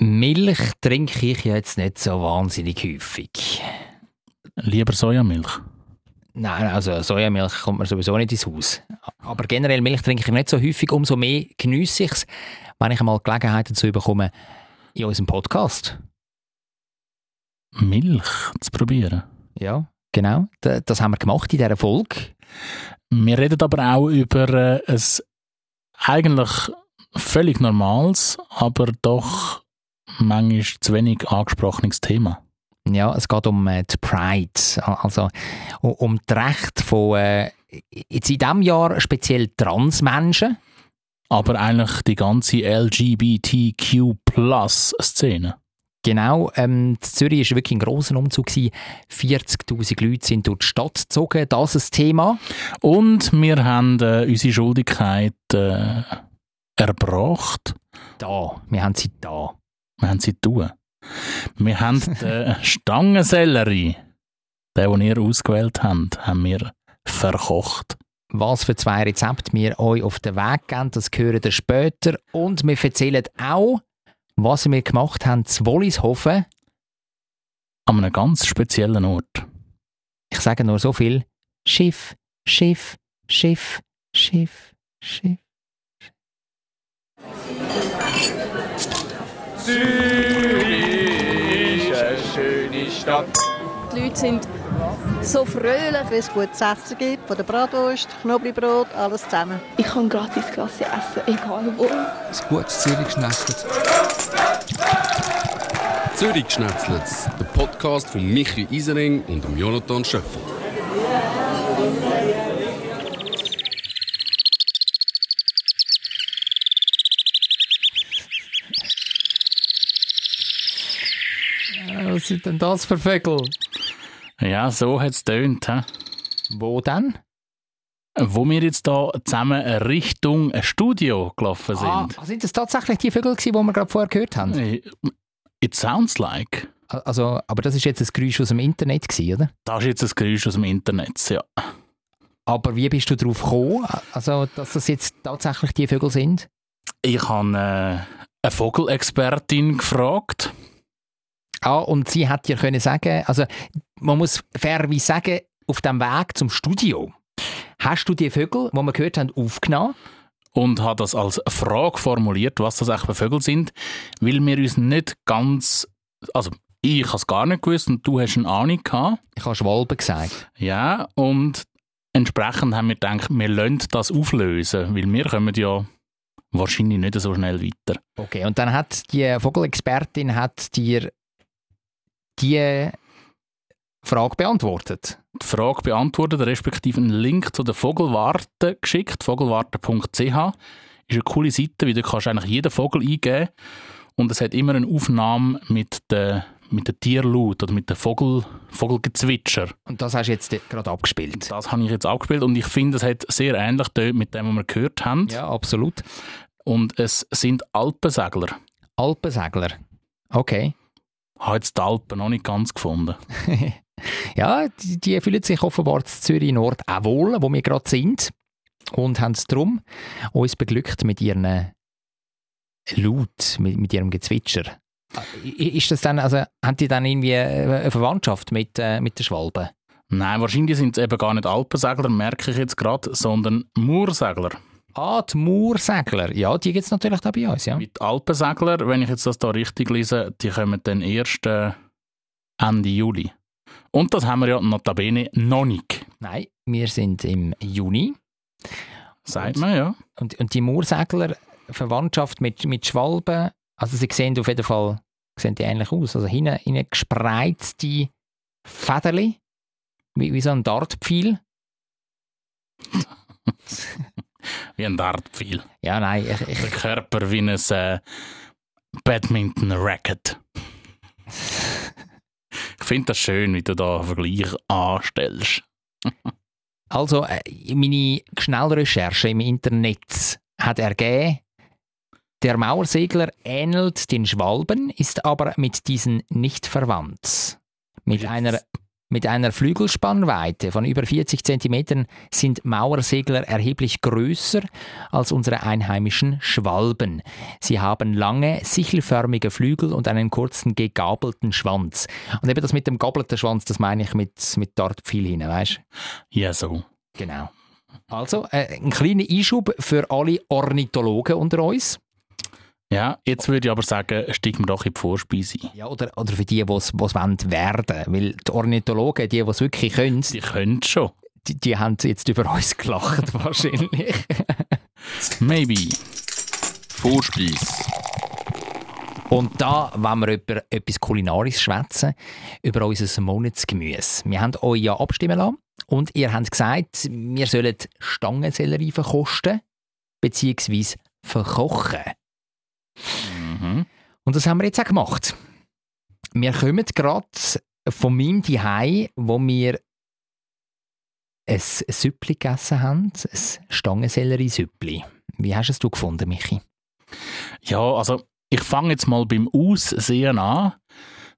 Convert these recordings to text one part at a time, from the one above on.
Milch trinke ich jetzt nicht so wahnsinnig häufig. Lieber Sojamilch? Nein, also Sojamilch kommt mir sowieso nicht ins Haus. Aber generell Milch trinke ich nicht so häufig, umso mehr geniesse ich es, wenn ich einmal Gelegenheit dazu bekomme, in unserem Podcast. Milch zu probieren? Ja, genau. Das haben wir gemacht in dieser Folge. Wir reden aber auch über äh, ein eigentlich völlig normales, aber doch manchmal zu wenig angesprochenes Thema. Ja, es geht um äh, die Pride, also um das Recht von äh, jetzt in diesem Jahr speziell Transmenschen. Aber eigentlich die ganze LGBTQ-Plus-Szene. Genau, ähm, Zürich war wirklich ein grosser Umzug. 40'000 Leute sind durch die Stadt gezogen, das ist das Thema. Und wir haben äh, unsere Schuldigkeit äh, erbracht. Da, wir haben sie da. Wir haben sie tun. Wir haben den Stangensellerie, den, den ihr ausgewählt habt, haben wir verkocht. Was für zwei Rezepte wir euch auf den Weg geben, das hören wir später. Und wir erzählen auch, was wir gemacht haben zu Wollishofen. An einem ganz speziellen Ort. Ich sage nur so viel. Schiff, Schiff, Schiff, Schiff, Schiff. Zürich ist eine schöne Stadt. Die Leute sind so fröhlich, wenn es gutes Essen gibt, von der Bratwurst, Knoblauchbrot, alles zusammen. Ich kann gratis Klasse essen, egal wo. Ein gutes Zürich-Schnetzlitz. Zürich-Schnetzlitz, der Podcast von Michi Isering und Jonathan Schöffel. Sind denn das für Vögel? Ja, so hat es tönt. Wo denn? Wo wir jetzt hier zusammen Richtung Studio gelaufen sind. Ah, sind das tatsächlich die Vögel, die wir gerade vorher gehört haben? Äh, it sounds like. Also, aber das ist jetzt ein Geräusch aus dem Internet, oder? Das ist jetzt ein Geräusch aus dem Internet, ja. Aber wie bist du darauf gekommen, also, dass das jetzt tatsächlich die Vögel sind? Ich habe äh, eine Vogelexpertin gefragt. Ah, und sie hat dir können sagen, also man muss fairerweise sagen, auf dem Weg zum Studio hast du die Vögel, die wir gehört haben, aufgenommen? Und habe das als Frage formuliert, was das eigentlich für Vögel sind, weil wir uns nicht ganz, also ich habe es gar nicht gewusst und du hast eine Ahnung gehabt. Ich habe Schwalbe gesagt. Ja, und entsprechend haben wir gedacht, wir lassen das auflösen, weil wir kommen ja wahrscheinlich nicht so schnell weiter. Okay, und dann hat die Vogelexpertin hat dir die Frage beantwortet? Die Frage beantwortet, respektive einen Link zu der Vogelwarte geschickt, vogelwarte.ch. Ist eine coole Seite, weil du kannst eigentlich jeden Vogel eingeben und es hat immer eine Aufnahme mit der mit der Tierlaut oder mit dem Vogel, Vogelgezwitscher. Und das hast du jetzt gerade abgespielt? Das habe ich jetzt abgespielt und ich finde, es hat sehr ähnlich mit dem, was wir gehört haben. Ja, absolut. Und es sind Alpensegler. Alpensegler, okay. Habe jetzt die Alpen noch nicht ganz gefunden. ja, die, die, fühlen sich offenbar zu Zürich Nord auch wohl, wo wir gerade sind. Und haben es darum uns beglückt mit ihren Laut, mit, mit ihrem Gezwitscher. Ist das dann, also, haben die dann irgendwie eine Verwandtschaft mit, äh, mit den Schwalben? Nein, wahrscheinlich sind es eben gar nicht Alpensegler, merke ich jetzt gerade, sondern Moorsegler. Ah, die Moorsegler. Ja, die gibt es natürlich da bei uns, ja. Mit Alpensegler, wenn ich jetzt das da richtig lese, die kommen dann erst äh, Ende Juli. Und das haben wir ja notabene noch nicht. Nein, wir sind im Juni. Sagt man, ja. Und, und die Moorsegler, Verwandtschaft mit, mit Schwalben, also sie sehen auf jeden Fall sehen die ähnlich aus. Also hinten, hinten gespreizte Federli, wie, wie so ein Dartpfeil. wie ein Dartpfeil. Ja, nein. Ich, ich, Der Körper wie ein äh, Badminton-Racket. ich finde das schön, wie du da einen Vergleich anstellst. also, äh, meine Schnellrecherche im Internet hat ergeben, der Mauersegler ähnelt den Schwalben, ist aber mit diesen nicht verwandt. Mit einer Mit einer Flügelspannweite von über 40 cm sind Mauersegler erheblich größer als unsere einheimischen Schwalben. Sie haben lange, sichelförmige Flügel und einen kurzen, gegabelten Schwanz. Und eben das mit dem gabelten Schwanz, das meine ich mit, mit Dartpfeil hinein, weißt Ja, so. Genau. Also, äh, ein kleiner Einschub für alle Ornithologen unter uns. Ja, jetzt würde ich aber sagen, steigen wir doch in die Vorspeise. Ja, oder, oder für die, die es wollen werden Weil die Ornithologen, die, die es wirklich können, Die können schon. die, die haben jetzt über uns gelacht wahrscheinlich. Maybe. Vorspeis. Und da wollen wir über etwas Kulinarisches schwätzen, über unser Monatsgemüse. Wir haben euch ja abstimmen lassen und ihr habt gesagt, wir sollen Stangensellerie verkosten bzw. verkochen. Mhm. Und das haben wir jetzt auch gemacht. Wir kommen gerade von meinem Zuhause, wo wir ein Süppli gegessen haben, ein Stangensellerie-Süppli. Wie hast es du gefunden, Michi? Ja, also ich fange jetzt mal beim Aussehen an.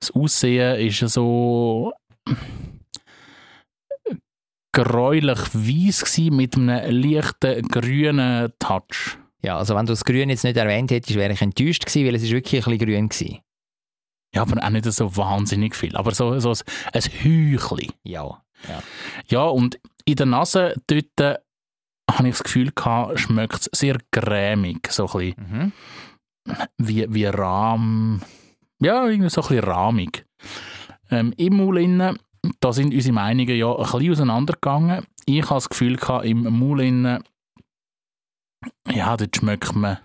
Das Aussehen ist so gräulich weiß mit einem leichten grünen Touch. Ja, also wenn du das Grün jetzt nicht erwähnt hättest, wäre ich enttäuscht gewesen, weil es ist wirklich ein bisschen grün gewesen. Ja, aber auch nicht so wahnsinnig viel. Aber so, so ein, ein Hüchli. Ja. Ja, und in der Nase dort äh, habe ich das Gefühl gehabt, schmeckt es sehr cremig. So ein bisschen Mhm. wie, wie Rahm. Ja, irgendwie so ein bisschen rahmig. Ähm, Im Maul innen, da sind unsere Meinungen ja ein bisschen auseinandergegangen. Ich habe das Gefühl gehabt, im Maul innen, ja, dort schmeckt man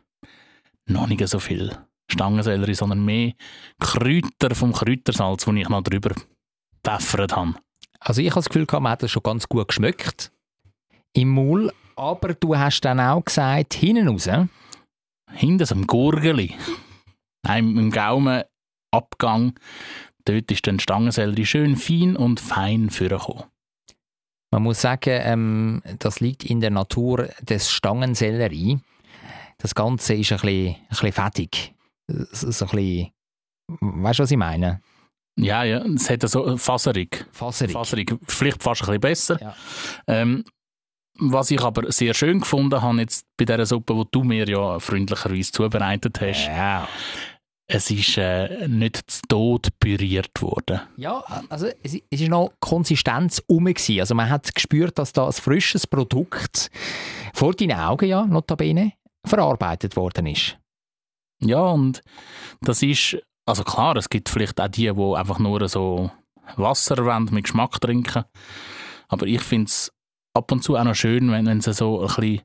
noch nicht so viel Stangensellerie, sondern mehr Kräuter vom Kräutersalz, das ich noch drüber gepfeffert habe. Also ich habe das Gefühl, man hat es schon ganz gut geschmeckt im Maul, aber du hast dann auch gesagt, hinten raus, Hinter so einem Gurgeli, Nein, im Gaumenabgang, dort ist dann Stangensellerie schön fein und fein vorgekommen. Man muss sagen, ähm, das liegt in der Natur des Stangensellerie. Das Ganze ist ein bisschen, ein bisschen fettig. So ein bisschen, weißt du, was ich meine? Ja, ja, es hat so faserig. Faserig. Faserig, vielleicht fast ein bisschen besser. Ja. Ähm, was ich aber sehr schön gefunden habe jetzt bei dieser Suppe, die du mir ja freundlicherweise zubereitet hast, Ja. Es ist äh, nicht zu Tod püriert worden. Ja, also es, es ist noch Konsistenz gewesen. Also man hat gespürt, dass da ein frisches Produkt vor deinen Augen, ja, notabene, verarbeitet worden ist. Ja, und das ist, also klar, es gibt vielleicht auch die, die einfach nur so Wasser wollen, mit Geschmack trinken. Aber ich finde es ab und zu auch noch schön, wenn, wenn sie so ein bisschen,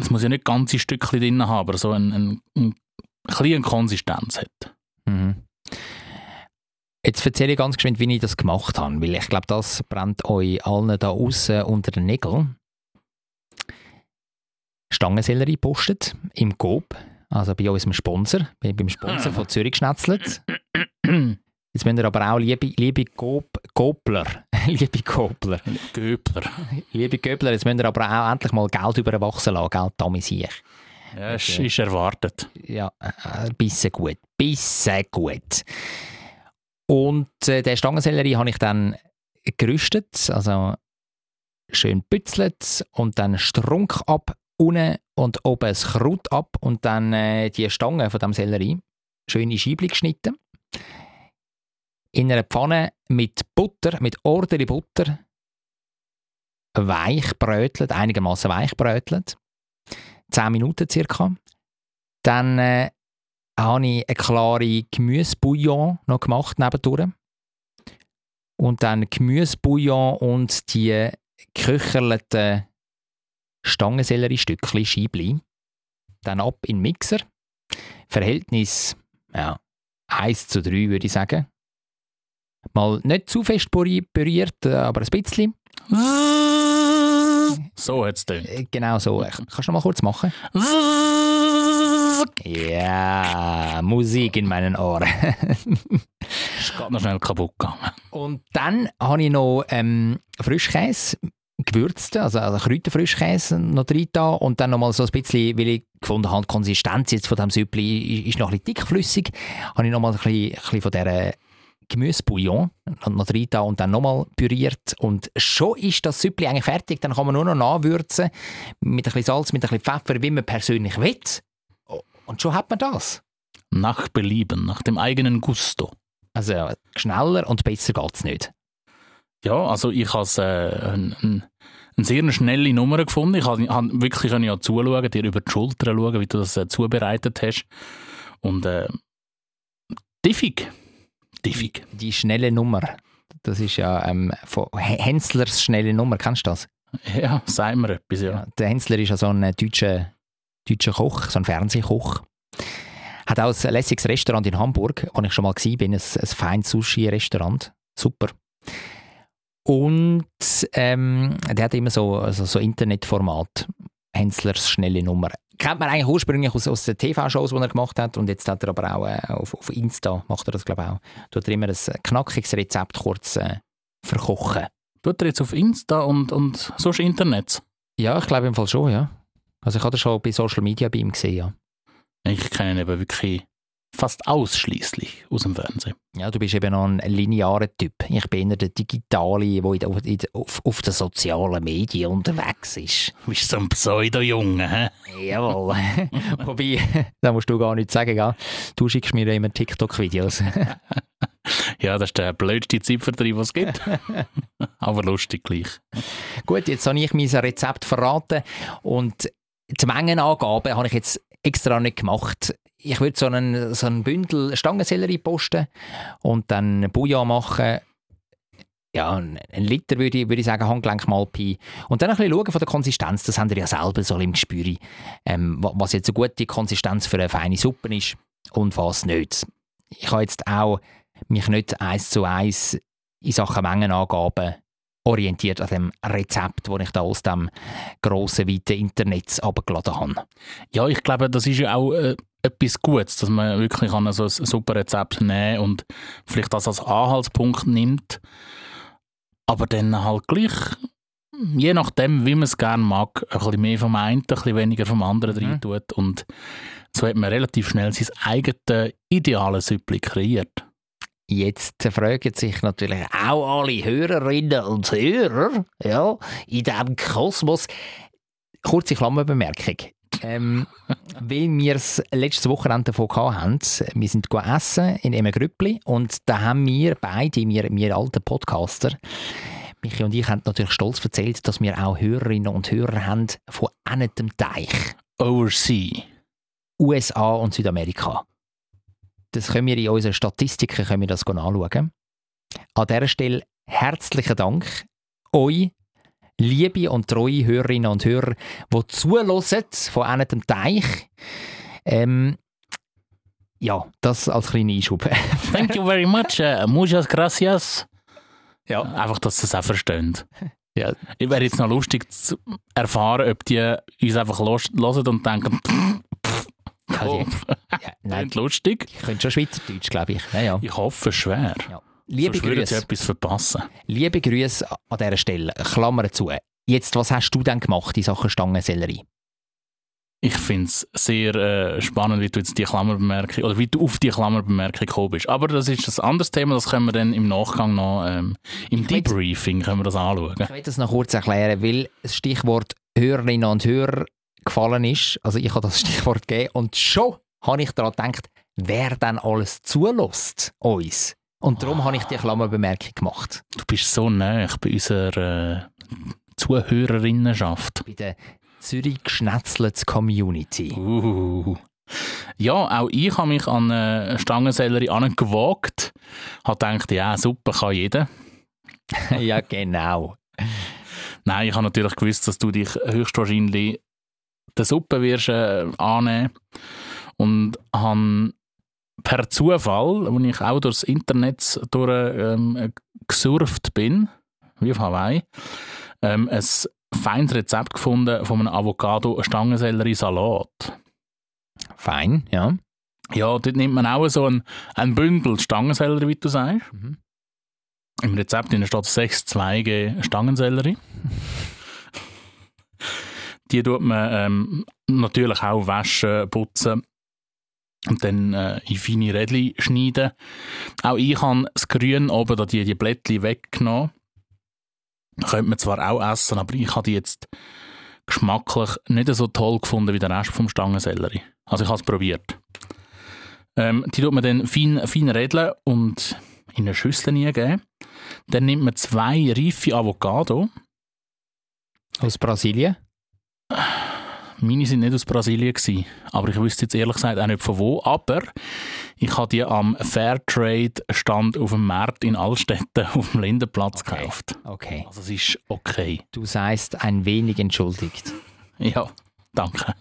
es muss ja nicht ganze Stückchen drin haben, aber so ein, ein, ein, bisschen Konsistenz hat. Mhm. Jetzt erzähle ich ganz geschwind, wie ich das gemacht habe, weil ich glaube, das brennt euch allen da außen unter den Nägeln. Stangensellerie postet im Coop, also bei unserem Sponsor, bei- beim Sponsor von Zürich Schnetzlet. Jetzt müsst ihr aber auch, liebe, liebe Coopler, liebe Coopler, Göbler. liebe Coopler, jetzt müsst ihr aber auch endlich mal Geld überwachsen lassen, Geld damit sich. Ja, es Okay. ist erwartet. Ja, äh, bisschen gut. Bisschen gut. Und äh, den Stangensellerie habe ich dann gerüstet, also schön bützelt und dann Strunk ab unten und oben das Kraut ab und dann äh, die Stangen von dem Sellerie schön in Scheibchen geschnitten. In einer Pfanne mit Butter, mit ordentliche Butter, weich brötelt, einigermaßen weich brötelt. 10 Minuten circa. Dann äh, habe ich eine klare Gemüsebouillon noch gemacht nebendurch. Und dann Gemüsebouillon und die geköcherten Stangensellerie-Stückchen, Scheibli. Dann ab in den Mixer. Verhältnis ja, 1 zu 3 würde ich sagen. Mal nicht zu fest püri- püriert, äh, aber ein bisschen. So hat es. Äh, Genau so. Kannst du noch mal kurz machen? Ja, Musik in meinen Ohren. Ist gerade noch schnell kaputt gegangen. Und dann habe ich noch ähm, Frischkäse gewürzt, also, also Kräuterfrischkäse noch drin da und dann noch mal so ein bisschen, weil ich gefunden habe, die Konsistenz jetzt von diesem Süppli ist, ist noch ein bisschen dickflüssig, habe ich noch mal ein bisschen, ein bisschen von dieser Gemüsebouillon noch rein da und dann nochmal püriert. Und schon ist das Süppli eigentlich fertig. Dann kann man nur noch nachwürzen mit ein bisschen Salz, mit ein bisschen Pfeffer, wie man persönlich will. Und schon hat man das. Nach Belieben, nach dem eigenen Gusto. Also schneller und besser geht es nicht. Ja, also ich habe äh, ein, ein, eine sehr schnelle Nummer gefunden. Ich habe hab wirklich ja zuschauen, dir über die Schulter schauen, wie du das äh, zubereitet hast. Und äh, diffig. Diffig. Die schnelle Nummer. Das ist ja ähm, von Hänslers schnelle Nummer. Kennst du das? Ja, sagen wir etwas, ja. ja der Hensler ist ja so ein deutscher, deutscher Koch, so ein Fernsehkoch. Hat auch ein lässiges Restaurant in Hamburg, wo ich schon mal war, ein, ein feines Sushi-Restaurant. Super. Und ähm, der hat immer so, also so Internetformat. Henslers schnelle Nummer. Kennt man eigentlich ursprünglich aus, aus den TV-Shows, die er gemacht hat. Und jetzt hat er aber auch äh, auf, auf Insta, macht er das glaube ich auch, tut er immer ein knackiges Rezept kurz äh, verkochen. Tut er jetzt auf Insta und, und sonst Internet? Ja, ich glaube im Fall schon, ja. Also ich habe das schon bei Social Media bei ihm gesehen, ja. Ich kenne ihn eben wirklich fast ausschließlich aus dem Fernsehen. Ja, du bist eben noch ein linearer Typ. Ich bin eher der Digitale, der auf, auf den sozialen Medien unterwegs ist. Du bist so ein Pseudo-Junge, hä? Jawohl. Wobei, da musst du gar nichts sagen, gell? Du schickst mir immer TikTok-Videos. ja, das ist der blödste Zeitvertreib, was es gibt. Aber lustig gleich. Gut, jetzt habe ich mein Rezept verraten und die Mengenangabe habe ich jetzt extra nicht gemacht ich würde so einen, so einen Bündel Stangensellerie posten und dann Bouillon machen. Ja, ein Liter würde ich, würde ich sagen, Handgelenk mal Pi. Und dann ein bisschen schauen von der Konsistenz, das haben wir ja selber so im Gespür, ähm, was jetzt eine gute Konsistenz für eine feine Suppe ist und was nicht. Ich habe jetzt auch mich nicht eins zu eins in Sachen Mengenangaben orientiert an dem Rezept, das ich da aus dem grossen, weiten Internet abgeladen habe. Ja, ich glaube, das ist ja auch äh, etwas Gutes, dass man wirklich kann so ein super Rezept nehmen und vielleicht das als Anhaltspunkt nimmt, aber dann halt gleich, je nachdem, wie man es gerne mag, ein bisschen mehr vom einen, ein bisschen weniger vom anderen mhm. rein tut und so hat man relativ schnell sein eigenes ideales Süppli kreiert. Jetzt fragen sich natürlich auch alle Hörerinnen und Hörer ja, in diesem Kosmos. Kurze Klammerbemerkung. Ähm, weil wir es letztes Wochenende davon hatten. Wir sind essen in einem Grüppli und da haben wir beide, wir, wir alten Podcaster, Michi und ich haben natürlich stolz erzählt, dass wir auch Hörerinnen und Hörer haben von einem Teich. Oversea. USA und Südamerika. Das können wir in unseren Statistiken können wir das anschauen. An dieser Stelle herzlichen Dank euch, liebe und treue Hörerinnen und Hörer, die zulassen von einem Teich. Ähm, ja, das als kleiner Einschub. Thank you very much. Uh, muchas gracias. Ja, einfach, dass sie es auch verstehen. Ja. Ich wäre jetzt noch lustig zu erfahren, ob die uns einfach hören und denken, ja, oh. ja, nein, lustig. Ich könnte schon Schweizerdeutsch, glaube ich. Ja, ja. Ich hoffe schwer. Ja. Liebe Grüße. etwas verpassen. Liebe Grüße an dieser Stelle. Klammer zu. Jetzt, was hast du denn gemacht in Sachen Stangensellerie? Ich finde es sehr äh, spannend, wie du jetzt die Klammerbemerkung oder wie du auf die Klammerbemerkung gekommen bist. Aber das ist ein anderes Thema, das können wir dann im Nachgang noch ähm, im Debriefing können wir das anschauen. Ich will das noch kurz erklären, weil das Stichwort Hörerinnen und Hörer gefallen ist. Also ich habe das Stichwort gegeben und schon habe ich daran gedacht, wer denn alles zulässt uns. Und darum habe ich die Klammerbemerkung gemacht. Du bist so nah bei unserer äh, Zuhörerinnenschaft. Bei der Zürich Geschnetzlets Community. Uh. Ja, auch ich habe mich an eine Stangensellerie angewagt. Habe gedacht, ja, super, kann jeder. ja, genau. Nein, ich habe natürlich gewusst, dass du dich höchstwahrscheinlich der Suppe wirst äh, annehmen und habe per Zufall, als ich auch durchs Internet durch, ähm, gesurft bin, wie auf Hawaii, ähm, ein feines Rezept gefunden von einem Avocado-Stangensellerie-Salat. Fein, ja. Ja, dort nimmt man auch so ein, ein Bündel Stangensellerie, wie du sagst. Mhm. Im Rezept steht sechs Zweige Stangensellerie. Die tut man ähm, natürlich auch waschen, putzen und dann äh, in feine Rädchen schneiden. Auch ich habe das Grün oben, da die, die Blättchen weggenommen. Könnte man zwar auch essen, aber ich habe die jetzt geschmacklich nicht so toll gefunden wie der Rest vom Stangensellerie. Also ich habe es probiert. Ähm, die tut man dann fein, fein rädeln und in eine Schüssel geben. Dann nimmt man zwei reife Avocado. Aus Brasilien? Meine sind nicht aus Brasilien gewesen, aber ich wüsste jetzt ehrlich gesagt auch nicht von wo. Aber ich habe die am Fairtrade-Stand auf dem Markt in Altstetten auf dem Lindenplatz Okay. gekauft. Okay. Also es ist okay. Du seist ein wenig entschuldigt. Ja, danke.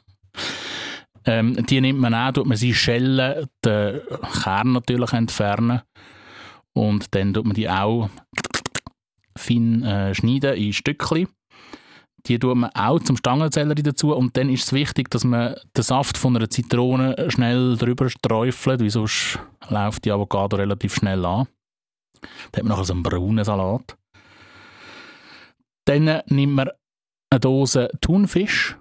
Ähm, die nimmt man auch, tut man sie schellen, den Kern natürlich entfernen und dann tut man die auch fein äh, schneiden in Stückchen. Die tut man auch zum Stangenzellerie dazu und dann ist es wichtig, dass man den Saft von einer Zitrone schnell drüber sträufelt, weil sonst läuft die Avocado relativ schnell an. Dann hat man nachher so einen braunen Salat. Dann nimmt man eine Dose Thunfisch,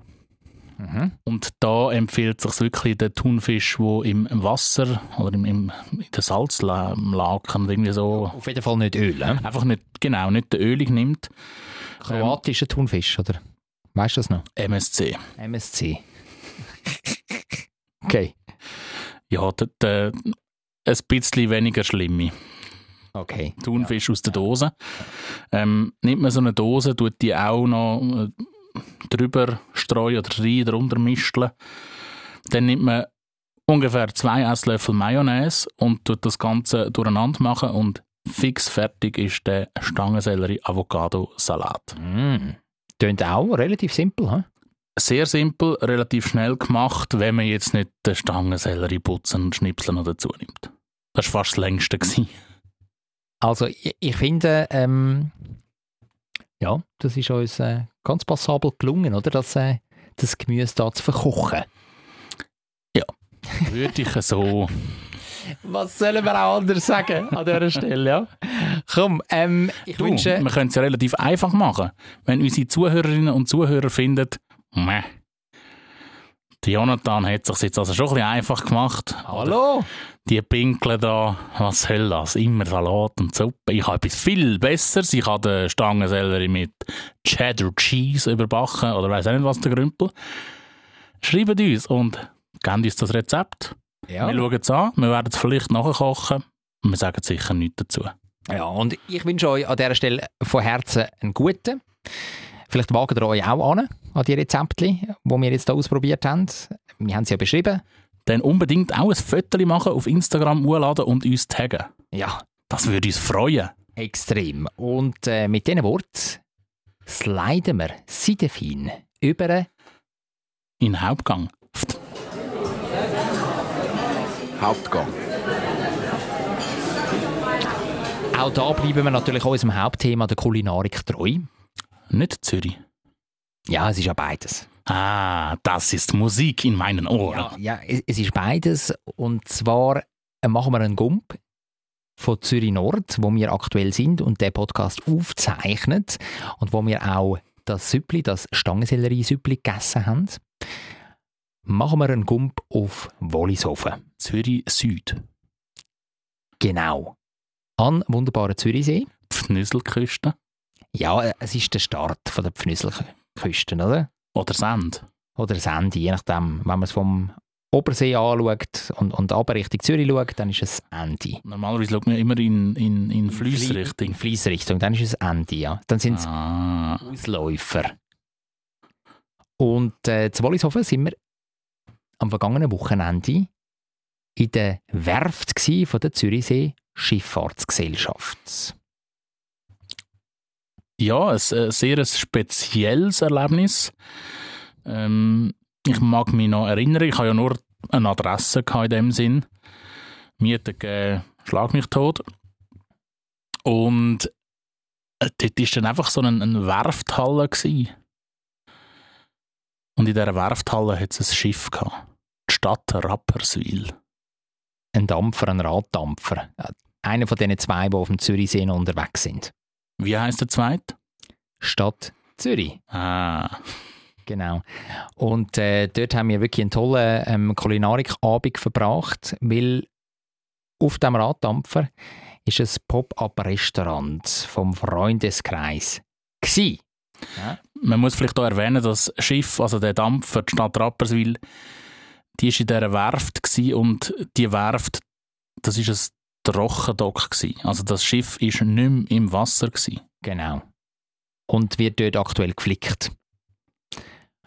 Mhm. und da empfiehlt sich wirklich der Thunfisch, der im Wasser oder im, im, in der Salzlaken irgendwie so Auf jeden Fall nicht Öl. He? einfach nicht, genau, nicht den Ölig nimmt. Kroatischer Thunfisch, oder? Weißt du das noch? MSC. MSC. okay. Ja, der, der, ein bisschen weniger schlimme. Okay. Thunfisch aus der Dose. Ähm, nimmt man so eine Dose, tut die auch noch äh, drüber streuen oder rein, drunter misteln. Dann nimmt man ungefähr zwei Esslöffel Mayonnaise und tut das Ganze durcheinander machen und fix fertig ist der Stangensellerie-Avocado-Salat. Mm. Tönt auch relativ simpel, he? Sehr simpel, relativ schnell gemacht, wenn man jetzt nicht den Stangensellerie putzen und schnipseln noch dazu nimmt. Das war fast das längste. Gewesen. Also ich, ich finde, ähm, ja, das ist uns äh, ganz passabel gelungen, oder? Das, äh, das Gemüse da zu verkochen. Würde ich so. Was sollen wir auch anders sagen an dieser Stelle, ja? Komm, ähm, ich Du, wünsche... wir können es ja relativ einfach machen. Wenn unsere Zuhörerinnen und Zuhörer finden, meh, der Jonathan hat sich jetzt also schon ein bisschen einfach gemacht. Hallo? Die Pinkeln da, was soll das? Immer Salat und Suppe. Ich habe etwas viel Besseres. Ich habe den Stangensellerie mit Cheddar Cheese überbacken oder weiß auch nicht was der Grümpel. Schreibt uns und gebt uns das Rezept. Ja. Wir schauen es an, wir werden es vielleicht nachkochen und wir sagen sicher nichts dazu. ja, und ich wünsche euch an dieser Stelle von Herzen einen guten. Vielleicht wagen ihr euch auch an, an die Rezepte, die wir jetzt hier ausprobiert haben. Wir haben sie ja beschrieben. Dann unbedingt auch ein Foto machen, auf Instagram hochladen und uns taggen. Ja, Das würde uns freuen. extrem. Und äh, mit diesen Worten sliden wir seidefein über In den Hauptgang. Hauptgang. Auch da bleiben wir natürlich unserem Hauptthema der Kulinarik treu. Nicht Zürich. Ja, es ist ja beides. Ah, das ist Musik in meinen Ohren. Ja, ja es, ist beides. Und zwar äh, machen wir einen Gump von Zürich Nord, wo wir aktuell sind und der Podcast aufzeichnet und wo wir auch das Süppli, das Stangensellerie-Süppli gegessen haben. Machen wir einen Gump auf Wollishofen. Zürich Süd. Genau. An wunderbaren Zürichsee. Pfnüsselküste. Ja, äh, es ist der Start von der Pfnüsselküsten, oder? Oder Sand. Oder das Ende, je nachdem. Wenn man es vom Obersee anschaut und, und aber Richtung Zürich schaut, dann ist es Ende. Normalerweise schaut man immer in, in, in In Fliessrichtung. Fliessrichtung, dann ist es Ende, ja. Dann sind es Ah, Ausläufer. Und äh, zu Wollishofen sind wir am vergangenen Wochenende in der Werft von der Zürichsee Schifffahrtsgesellschaft. ja, ein, ein sehr spezielles Erlebnis. Ähm, ich mag mich noch erinnern, ich habe ja nur eine Adresse in dem Sinn. Miete gegeben, schlag mich tot. Und äh, dort war dann einfach so eine, eine Werfthalle. Gewesen. Und in dieser Werfthalle hat es ein Schiff gehabt. Die Stadt Rapperswil. Ein Dampfer, ein Raddampfer. Äh, Einer von diesen zwei, die auf dem Zürichsee unterwegs sind. Wie heißt der zweite? Stadt Zürich. Ah, Genau. Und äh, dort haben wir wirklich einen tollen ähm, Kulinarikabend verbracht, weil auf dem Raddampfer ist ein Pop-up-Restaurant vom Freundeskreis gsi. Man muss vielleicht auch erwähnen, das Schiff, also der Dampfer, die Stadt Rapperswil, die war in dieser Werft gewesen und die Werft, das war ein Trockendock. gewesen. Also das Schiff war nicht mehr im Wasser. Gewesen. Genau. Und wird dort aktuell geflickt.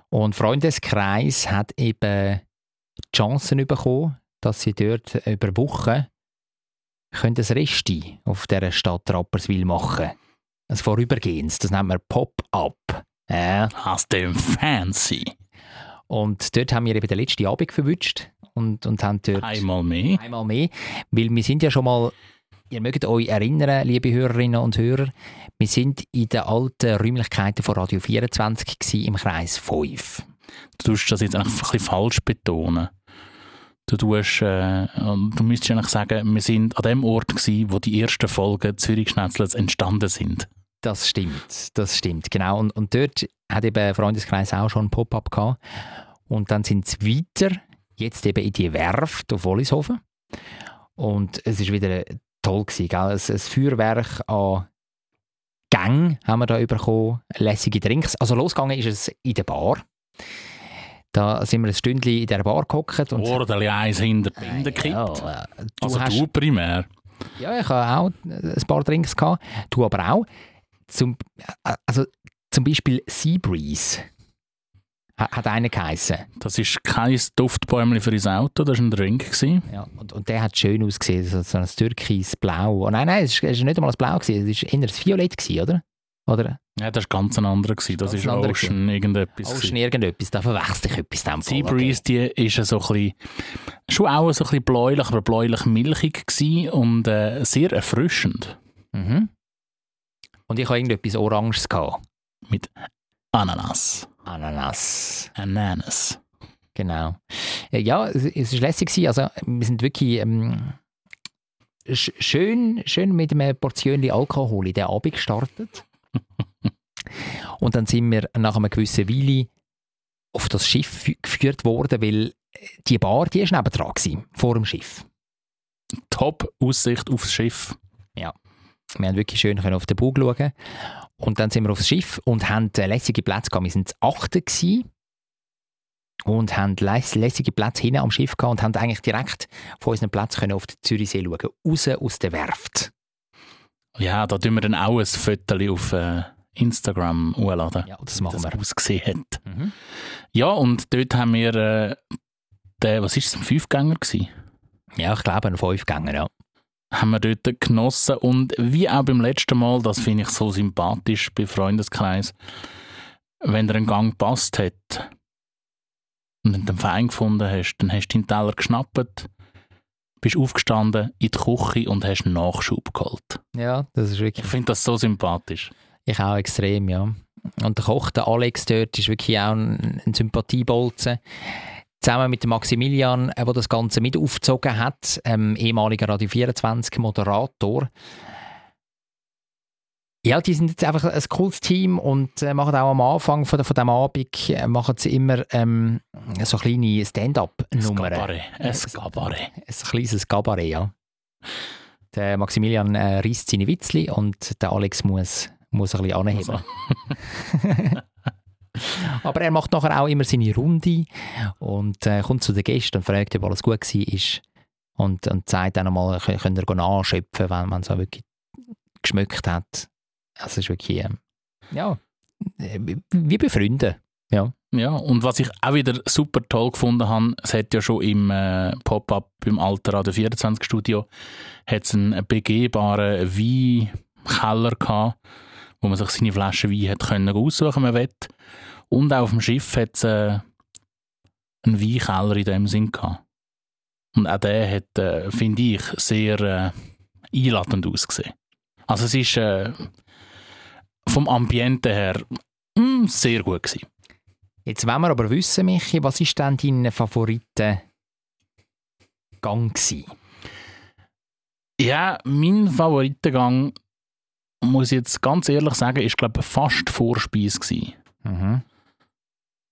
Und Freundeskreis hat eben die Chancen bekommen, dass sie dort über Wochen können ein Resti auf dieser Stadt Rapperswil machen Ein vorübergehendes, das nennt man Pop-up. Ja. Aus dem Fancy. Und dort haben wir eben den letzten Abend verwünscht und, und haben dort Einmal mehr. einmal mehr, weil wir sind ja schon mal, ihr mögt euch erinnern, liebe Hörerinnen und Hörer, wir sind in den alten Räumlichkeiten von Radio 24 gewesen, im Kreis 5. Du tust das jetzt einfach ein bisschen falsch betonen. Du, tust, äh, du müsstest eigentlich sagen, wir sind an dem Ort gewesen, wo die ersten Folgen Zürich Schnetzlers entstanden sind. Das stimmt, das stimmt, genau. Und, und dort hat eben Freundeskreis auch schon ein Pop-up gehabt. Und dann sind sie weiter, jetzt eben in die Werft auf Wollishofen. Und es ist wieder toll gewesen, gell? Ein, ein Feuerwerk an Gang haben wir da bekommen, lässige Drinks. Also losgegangen ist es in der Bar. Da sind wir ein Stündchen in der Bar gehockt. und Ordentlich eins hinter die Binde gekippt. Ja, du also hast, du primär. ja, ich habe auch ein paar Drinks gehabt. Du aber auch. Zum, äh, also zum Beispiel Seabreeze hat einer geheissen. Das ist kein Duftbäumchen für dein Auto, das war ein Drink. Gewesen. Ja, und, und der hat schön ausgesehen, so, so ein türkis Blau. Oh, nein, nein, es war nicht einmal ein Blau, gewesen, es war eher ein Violett, gewesen, oder? Oder Ja, das war ganz ein anderer. Gewesen. Das anderer Ocean irgendetwas. Ocean gewesen. irgendetwas, da verwechselt ich etwas. dem. Seabreeze, die ist so ein bisschen, schon auch so ein bisschen bläulich, aber bläulich-milchig gewesen und äh, sehr erfrischend. Okay. Mhm. Und ich habe irgendetwas Oranges gehabt. Mit Ananas. Ananas. Ananas. Genau. Äh, Ja, es, ist lässig. Also, wir sind wirklich ähm, sch schön, schön mit einem Portion Alkohol in den Abend gestartet. Und dann sind wir nach einer gewissen Weile auf das Schiff fü- geführt worden, weil die Bar, die war nebendran, gewesen, vor dem Schiff. Top Aussicht aufs Schiff. Wir haben wirklich schön auf den Bug schauen. Und dann sind wir aufs Schiff und haben äh, lässige Plätze gehabt. Wir sind das achte gewesen und haben läss- lässige Plätze hinten am Schiff gehabt und haben eigentlich direkt von unseren Plätzen können auf den Zürichsee schauen. Raus aus der Werft. Ja, da tun wir dann auch ein Foto auf äh, Instagram hochladen. Ja, das machen das wir. ausgesehen hat. Mhm. Ja, und dort haben wir äh, den, was ist es, ein Fünfgänger gewesen? Ja, ich glaube, ein Fünfgänger, ja. Haben wir dort genossen. Und wie auch beim letzten Mal, das finde ich so sympathisch bei Freundeskreis, wenn dir ein Gang gepasst hat und du den Fein gefunden hast, dann hast du deinen Teller geschnappt, bist aufgestanden in die Küche und hast einen Nachschub geholt. Ja, das ist Ich wirklich... finde das so sympathisch. Ich auch extrem, ja. Und der Koch, der Alex dort, ist wirklich auch ein, ein Sympathiebolzen. Zusammen mit Maximilian, äh, der das Ganze mit aufgezogen hat, ähm, ehemaliger Radio 24 Moderator. Ja, die sind jetzt einfach ein cooles Team und äh, machen auch am Anfang von, von dem Abend äh, machen sie immer ähm, so kleine Ein Stand-up-Nummern. Gabarett. Ein Gabarett. Ein kleines Gabarett, ja. Der Maximilian äh, reißt seine Witzli und der Alex muss, muss ein bisschen anheben. Also, Aber er macht nachher auch immer seine Runde und äh, kommt zu den Gästen und fragt, ob alles gut war. Und, und sagt dann kö- könnt ihr nachschöpfen, wenn man es auch wirklich geschmeckt hat. Also es ist wirklich, ähm, ja, äh, wie- wie befreundet. Ja, und was ich auch wieder super toll gefunden habe, es hat ja schon im äh, Pop-up im alten Radio 24 Studio hat's einen begehbaren Weinkeller gehabt, wo man sich seine Flaschen Wein hat können aussuchen man will. Und auch auf dem Schiff hat es äh, einen Weinkeller in dem Sinn gehabt. Und auch der hat, äh, finde ich, sehr äh, einladend ausgesehen. Also es ist äh, vom Ambiente her mm, sehr gut gewesen. Jetzt wollen wir aber wissen, Michi, was ist denn dein Favoritengang gewesen? Ja, mein Favoritengang, muss ich jetzt ganz ehrlich sagen, ist glaube ich fast Vorspeise gewesen. Mhm.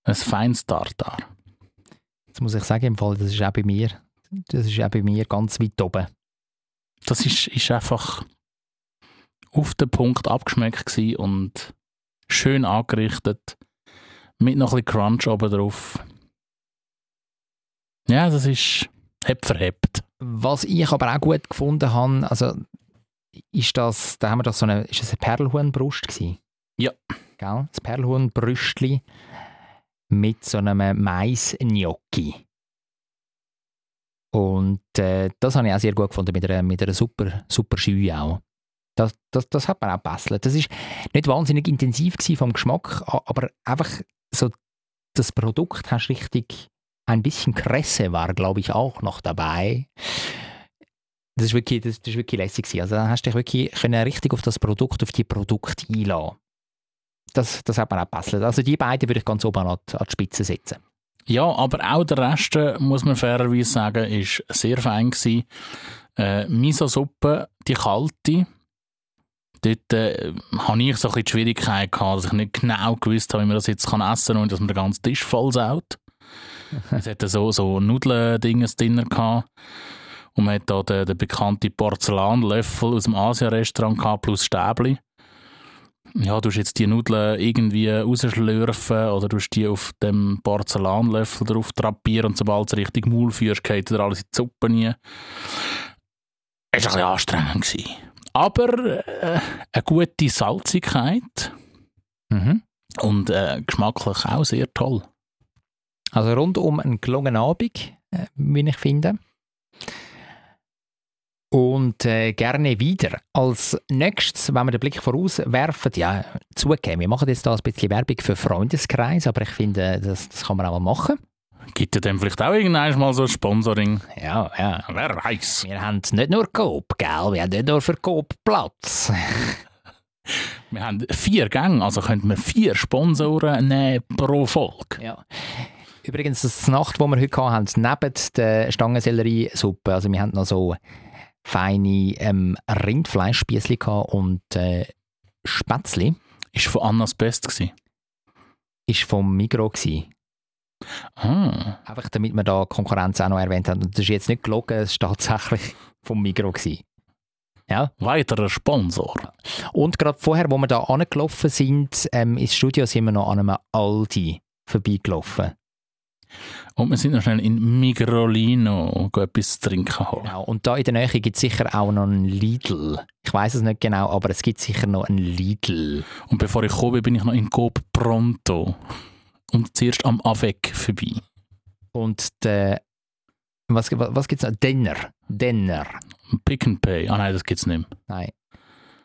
Ein feines Tartar. Jetzt muss ich sagen, im Fall, das ist auch bei mir, das ist auch bei mir ganz weit oben. Das ist, ist einfach auf den Punkt abgeschmeckt und schön angerichtet. Mit noch ein bisschen Crunch oben drauf. Ja, das ist heb verhebt. Was ich aber auch gut gefunden habe, also ist das, da haben wir das so eine, ist das eine Perlhuhnbrust gewesen? Ja. Gell? Das Perlhuhnbrüstli mit so einem Mais-Gnocchi. Und äh, das habe ich auch sehr gut gefunden, mit einer, mit einer super, super Schühe auch. Das, das, das hat mir auch gebesselt. Das ist nicht wahnsinnig intensiv vom Geschmack, aber einfach so das Produkt hast richtig ein bisschen Kresse war, glaube ich, auch noch dabei. Das ist wirklich, das, das wirklich lässig. Also da hast du dich wirklich können richtig auf das Produkt, auf die Produkte einlassen. Das, das hat mir auch gebesselt. Also die beiden würde ich ganz oben an die, an die Spitze setzen. Ja, aber auch der Rest, äh, muss man fairerweise sagen, ist sehr fein gewesen. Äh, Miso-Suppe, die kalte, dort äh, habe ich so ein bisschen die Schwierigkeit gehabt, dass ich nicht genau gewusst habe, wie man das jetzt kann essen kann und dass man den ganzen Tisch voll saut. es hatte so, so Nudeln-Dinges drin gehabt. Und man hat da den, den bekannten Porzellanlöffel aus dem Asia-Restaurant plus Stäbli. Ja, du hast jetzt die Nudeln irgendwie rausschlürfen oder du die auf dem Porzellanlöffel drauf drapieren und sobald du richtig Maul führst, geht dir alles in die Suppe rein. Es war ein bisschen anstrengend. Gewesen. Aber äh, eine gute Salzigkeit Mhm. und äh, geschmacklich auch sehr toll. Also rundum einen gelungenen Abend, äh, wie ich finde. Und äh, gerne wieder. Als nächstes, wenn wir den Blick vorauswerfen, ja, zugeben, wir machen jetzt da ein bisschen Werbung für Freundeskreis, aber ich finde, das, das kann man auch mal machen. Gibt es dann vielleicht auch irgendwann mal so ein Sponsoring? Ja, ja. Wer weiß. Wir haben nicht nur Coop, gell? Wir haben nicht nur für Coop Platz. Wir haben vier Gänge, also könnten wir vier Sponsoren nehmen pro Folge. Ja. Übrigens, das Nacht, wo wir heute hatten, neben der Stangenselleriesuppe, also wir haben noch so feine ähm, Rindfleischspießli und äh, Spätzli, Ist von Annas Best gewesen. ist vom Migro gsi. Ah. Einfach damit wir da Konkurrenz auch noch erwähnt haben. Das ist jetzt nicht gelogen, es ist tatsächlich vom Migro gsi. Ja. Weiterer Sponsor. Und gerade vorher, wo wir da angelaufen sind, ähm, ins Studio, sind wir noch an einem Aldi vorbeigelaufen. Und wir sind noch schnell in Migrolino etwas zu trinken holen. Genau. Und da in der Nähe gibt es sicher auch noch einen Lidl. Ich weiß es nicht genau, aber es gibt sicher noch einen Lidl. Und bevor ich komme, bin ich noch in Coop Pronto. Und zuerst am Avec vorbei. Und der, was, was, gibt es noch? Denner. Denner. Pick and Pay. Ah nein, das gibt's nicht mehr. Nein.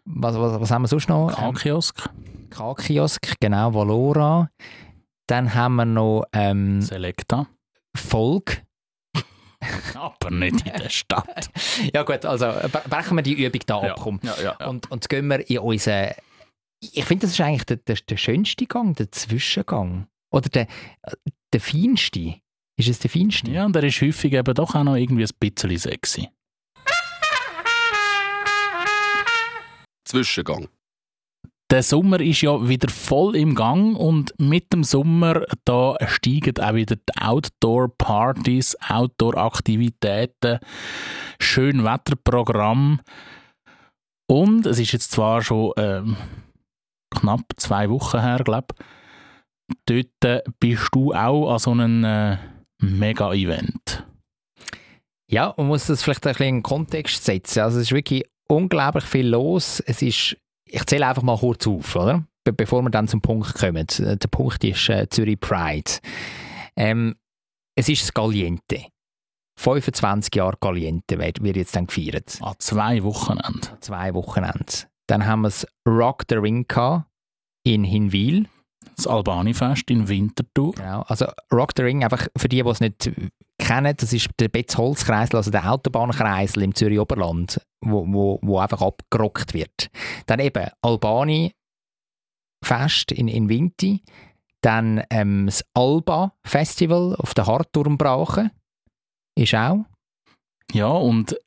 Was, was, was haben wir sonst noch? K-Kiosk. K-Kiosk, genau, Valora. Dann haben wir noch ähm, Selecta. Volk. Aber nicht in der Stadt. Ja gut, also bre- brechen wir die Übung da ab. komm. ja, ja, ja. Und, und jetzt gehen wir in unseren... Ich finde, das ist eigentlich der, der, der schönste Gang, der Zwischengang. Oder der, der feinste. Ist es der feinste? ja, und er ist häufig eben doch auch noch irgendwie ein bisschen sexy. Zwischengang. Der Sommer ist ja wieder voll im Gang und mit dem Sommer da steigen auch wieder die Outdoor-Partys, Outdoor-Aktivitäten, Schönwetterprogramm. Und es ist jetzt zwar schon ähm, knapp zwei Wochen her, glaube ich. Dort äh, bist du auch an so einem äh, Mega-Event. Ja, man muss das vielleicht ein bisschen in den Kontext setzen. Also es ist wirklich unglaublich viel los. Es ist, ich zähle einfach mal kurz auf, oder? Be bevor wir dann zum Punkt kommen. Der Punkt ist äh, Zürich Pride. Ähm, es ist das Galiente. 25 Jahre Galiente wird, wird jetzt dann gefeiert. An zwei Wochenenden. Zwei Wochenende. Dann haben wir das Rock the Ring in Hinwil. Das Albani-Fest in Winterthur. Genau. Also Rock the Ring, einfach für die, die es nicht kennen, das ist der Betz-Holz-Kreisel, also der Autobahnkreisel im Zürich Oberland, wo, wo, wo einfach abgerockt wird. Dann eben Albani Fest in, in Winti, dann ähm, das Alba Festival auf der Hartturmbrache ist auch. Ja, und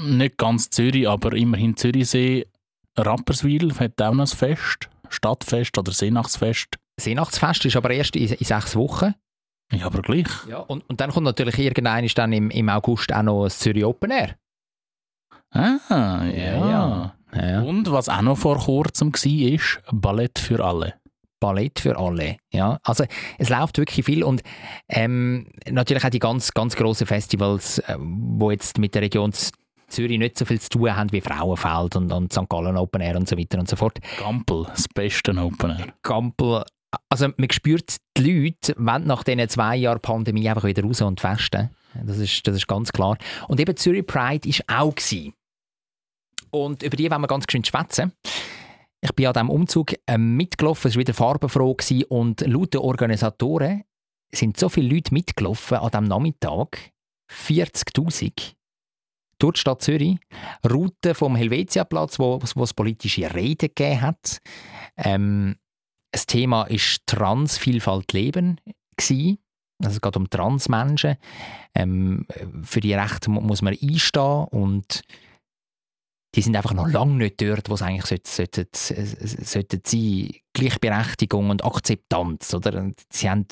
nicht ganz Zürich, aber immerhin Zürichsee. Rapperswil hat auch noch ein Fest, Stadtfest oder Seenachtsfest. Seenachtsfest ist aber erst in, in sechs Wochen. Ja, aber gleich. Ja, und, und dann kommt natürlich irgendein ist dann im, im August auch noch das Zürich Open Air. Ah, ja. Ja, ja. Und was auch noch vor kurzem war, ist Ballett für alle. Ballett für alle. Ja, also es läuft wirklich viel und ähm, natürlich auch die ganz, ganz grossen Festivals, äh, wo jetzt mit der Region Zürich nicht so viel zu tun haben wie Frauenfeld und, und St. Gallen Open Air und so weiter und so fort. Gampel, das beste Opener. Gampel, also man spürt, die Leute wollen nach diesen zwei Jahren Pandemie einfach wieder raus und festen. Das ist, das ist ganz klar. Und eben Zürich Pride war auch. Gewesen. Und über die wollen wir ganz schön schwätzen. Ich bin an diesem Umzug äh, mitgelaufen, es war wieder farbenfroh gewesen und laut den Organisatoren sind so viele Leute mitgelaufen an diesem Nachmittag. 40'000 durch die Stadt Zürich. Route vom Helvetiaplatz, wo, wo es politische Reden gegeben hat. Ähm, das Thema ist Transvielfalt leben. Also es geht um Transmenschen. Ähm, für die Rechte mu- muss man einstehen und die sind einfach noch lange nicht dort, wo es eigentlich sollte, sollte, sollte sein. Gleichberechtigung und Akzeptanz. Oder? Sie haben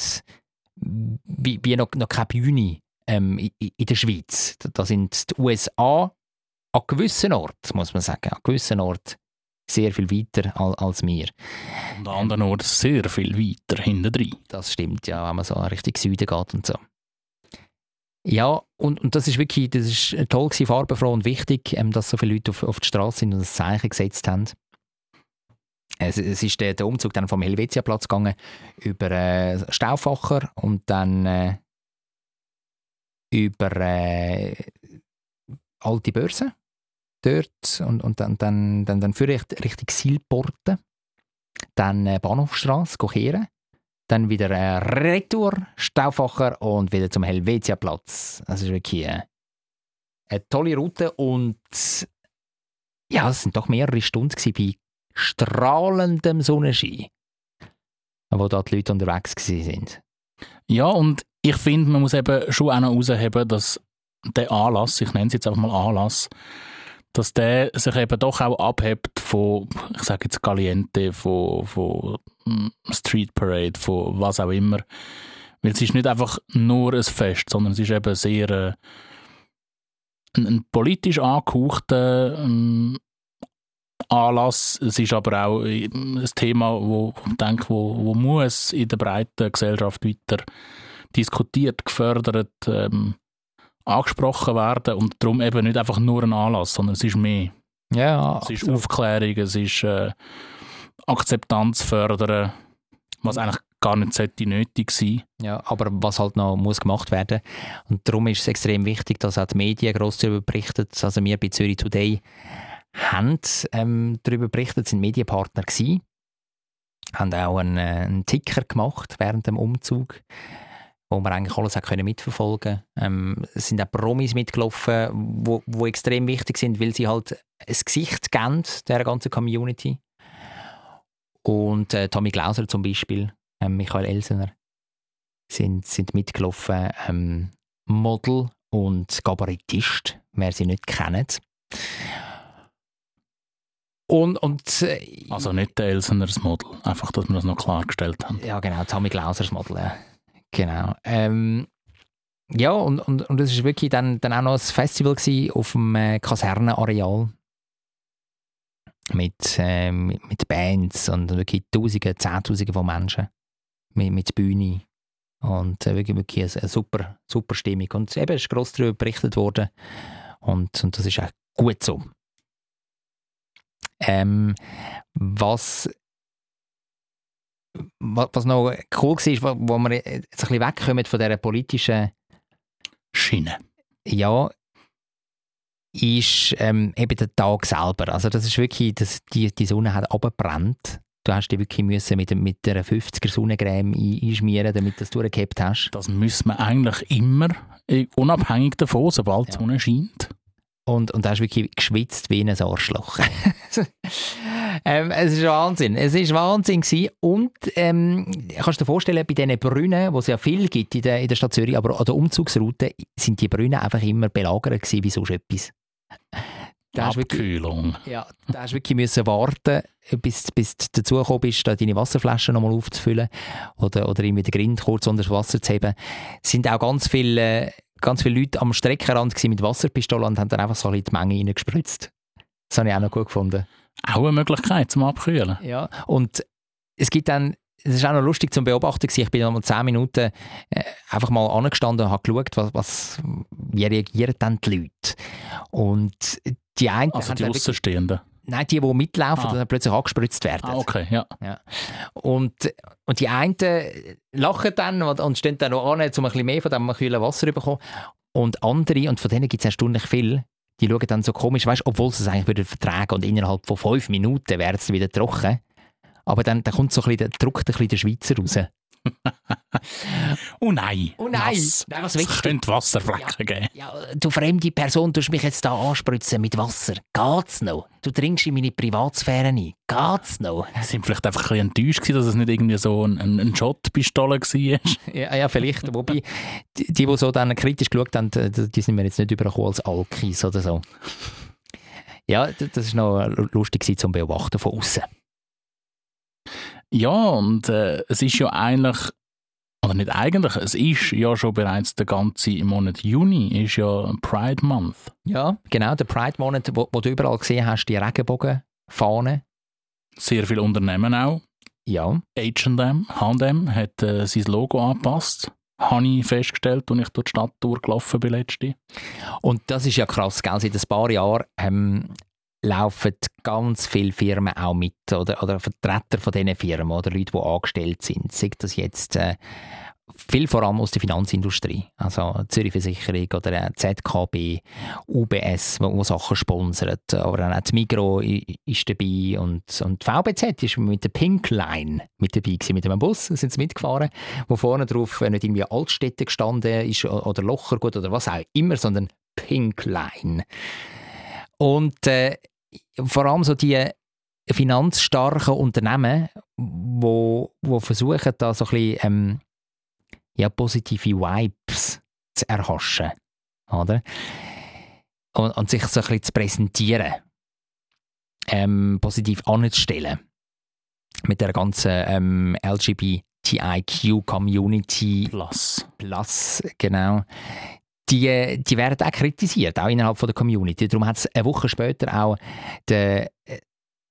wie, wie noch, noch keine Bühne ähm, in, in der Schweiz. Da- sind die USA an gewissen Orten, muss man sagen, an gewissen Orten sehr viel weiter als, wir. Und an anderen Orten sehr viel weiter hinten drin. Das stimmt, ja, wenn man so Richtung Süden geht und so. Ja, und, und das ist wirklich das ist toll gewesen, farbenfroh und wichtig, ähm, dass so viele Leute auf, auf die Straße sind und das Zeichen gesetzt haben. Es, es ist der, der Umzug dann vom Helvetiaplatz gegangen über äh, Stauffacher und dann äh, über äh, alte Börse dort und, und dann, dann, dann, dann für Richt- Richtung Silporten, dann äh, Bahnhofstrasse, kehren dann wieder äh, Retour, Stauffacher und wieder zum Helvetiaplatz. Das ist wirklich äh, eine tolle Route und ja, es sind doch mehrere Stunden bei strahlendem Sonnenschein, wo da die Leute unterwegs sind. Ja, und ich finde, man muss eben schon auch noch herausheben, dass der Anlass, ich nenne es jetzt einfach mal Anlass, dass der sich eben doch auch abhebt von, ich sage jetzt Caliente, von, von mm, Street Parade, von was auch immer. Weil es ist nicht einfach nur ein Fest, sondern es ist eben sehr äh, ein, ein politisch angehauchter ähm, Anlass. Es ist aber auch äh, ein Thema, wo ich denke, wo, wo muss in der breiten Gesellschaft weiter diskutiert, gefördert, ähm, angesprochen werden und darum eben nicht einfach nur ein Anlass, sondern es ist mehr. Ja, Es ist absolut. Aufklärung, es ist äh, Akzeptanz fördern, was eigentlich gar nicht sollte nötig sein. Ja, aber was halt noch muss gemacht werden. Und darum ist es extrem wichtig, dass auch die Medien gross darüber berichten. Also wir bei Zürich Today haben ähm, darüber berichtet, sind Medienpartner gewesen, haben auch einen, äh, einen Ticker gemacht während dem Umzug, wo man eigentlich alles auch können mitverfolgen ähm, Es sind auch Promis mitgelaufen, wo, wo extrem wichtig sind, weil sie halt ein Gesicht geben, der ganzen Community. Und äh, Tommy Glauser zum Beispiel, ähm, Michael Elsener, sind, sind mitgelaufen. Ähm, Model und Kabarettist, wer sie nicht kennt. Und, und äh, Also nicht der Elseners Model, einfach, dass wir das noch klargestellt haben. ja, genau, Tommy Glausers Model. Ja. Genau. Ähm, ja, und, und, und es war wirklich dann, dann auch noch ein Festival auf dem äh, Kasernenareal. Mit, äh, mit, mit Bands und wirklich Tausende, Zehntausende von Menschen. Mit, mit Bühne. Und äh, wirklich, wirklich eine, eine super, super Stimmung. Und eben ist gross darüber berichtet worden. Und, und das ist auch gut so. Ähm, was wa- was noch cool war, wo, wo wir jetzt ein bisschen wegkommen von dieser politischen, Schiene. ja, ist ähm, eben der Tag selber. Also das ist wirklich, das, die, die Sonne hat abgebrannt. Du hast dich wirklich müssen mit, mit der 50er Sonnencreme ein- einschmieren, damit du das durchgehabt hast. Das müssen wir eigentlich immer, äh, unabhängig davon, sobald die Ja. Sonne scheint. Und, und du hast wirklich geschwitzt wie ein Arschloch. ähm, es ist Wahnsinn. Es ist Wahnsinn gewesen. Und ähm, kannst du dir vorstellen, bei diesen Brunnen, wo es ja viel gibt in der, in der Stadt Zürich, aber an der Umzugsroute sind die Brunnen einfach immer belagert gewesen wie sonst etwas. Da du wirklich, Abkühlung. ja, da hast du wirklich müssen warten, bis, bis du dazu gekommen bist, da deine Wasserflasche nochmal aufzufüllen oder, oder irgendwie den Grind kurz unter das Wasser zu heben. Es sind auch ganz viele, ganz viele Leute am Streckenrand mit Wasserpistolen und haben dann einfach so ein die Menge reingespritzt. Das habe ich auch noch gut gefunden. Auch eine Möglichkeit zum Abkühlen. Ja, und es gibt dann, es ist auch noch lustig zum Beobachten gewesen. ich bin mal zehn Minuten äh, einfach mal angestanden und habe geschaut, was, was, wie reagieren dann die Leute. Und die einen, Also die Außenstehenden. nein, die, die mitlaufen Ah. und dann plötzlich angespritzt werden. Ah, okay, ja. Und, und die einen lachen dann und, und stehen dann noch an, um ein bisschen mehr von diesem kühlen Wasser zu bekommen. Und andere, und von denen gibt es erstaunlich viel, die schauen dann so komisch, weißt, obwohl sie es eigentlich wieder vertragen und innerhalb von fünf Minuten werden sie wieder trocken. Aber dann, dann kommt so ein bisschen, der druckt ein bisschen der Schweizer raus. Oh nein. Oh nein. Nass. Nein, was es du? könnte Wasserflecken geben. Ja, du fremde Person, tust mich jetzt da anspritzen mit Wasser. Geht's noch? Du dringst in meine Privatsphäre ein. Geht's noch? Sie sind vielleicht einfach ein bisschen enttäuscht dass es nicht irgendwie so ein, ein, ein Shot-Pistole war. Ja, ja vielleicht. Wobei, die, die, die so dann kritisch geschaut haben, die, die sind mir jetzt nicht übergekommen als Alkis oder so. Ja, das war noch lustig zum Beobachten von außen. Ja, und äh, es ist ja eigentlich, oder nicht eigentlich, es ist ja schon bereits der ganze Monat Juni, ist ja Pride Month. Ja, genau, der Pride-Monat, wo, wo du überall gesehen hast, die Regenbogenfahne. Sehr viele Unternehmen auch. Ja, H&M, H&M hat äh, sein Logo angepasst. Habe ich festgestellt, als ich durch die Stadt durchgelaufen bin letzte. und das ist ja krass, gell? Seit ein paar Jahren ähm, laufen ganz viele Firmen auch mit oder, oder Vertreter von diesen Firmen oder Leute, die angestellt sind. Sei das jetzt äh, viel vor allem aus der Finanzindustrie, also Zürich Versicherung oder ZKB, UBS, wo, wo Sachen sponsert, aber auch die Migro ist dabei und, und VBZ ist mit der Pink Line mit dabei gewesen, mit einem Bus, sind sie mitgefahren, wo vorne drauf äh, nicht irgendwie Altstädte gestanden ist oder Lochergut oder was auch immer, sondern Pink Line. Und äh, vor allem so die finanzstarken Unternehmen, wo, wo versuchen, da so ein bisschen ähm, ja, positive Vibes zu erhaschen. Oder? Und, und sich so ein bisschen zu präsentieren. Ähm, positiv anzustellen. Mit der ganzen ähm, LGBTIQ-Community Plus. Plus, genau. Die, die werden auch kritisiert, auch innerhalb von der Community. Darum hat es eine Woche später auch den,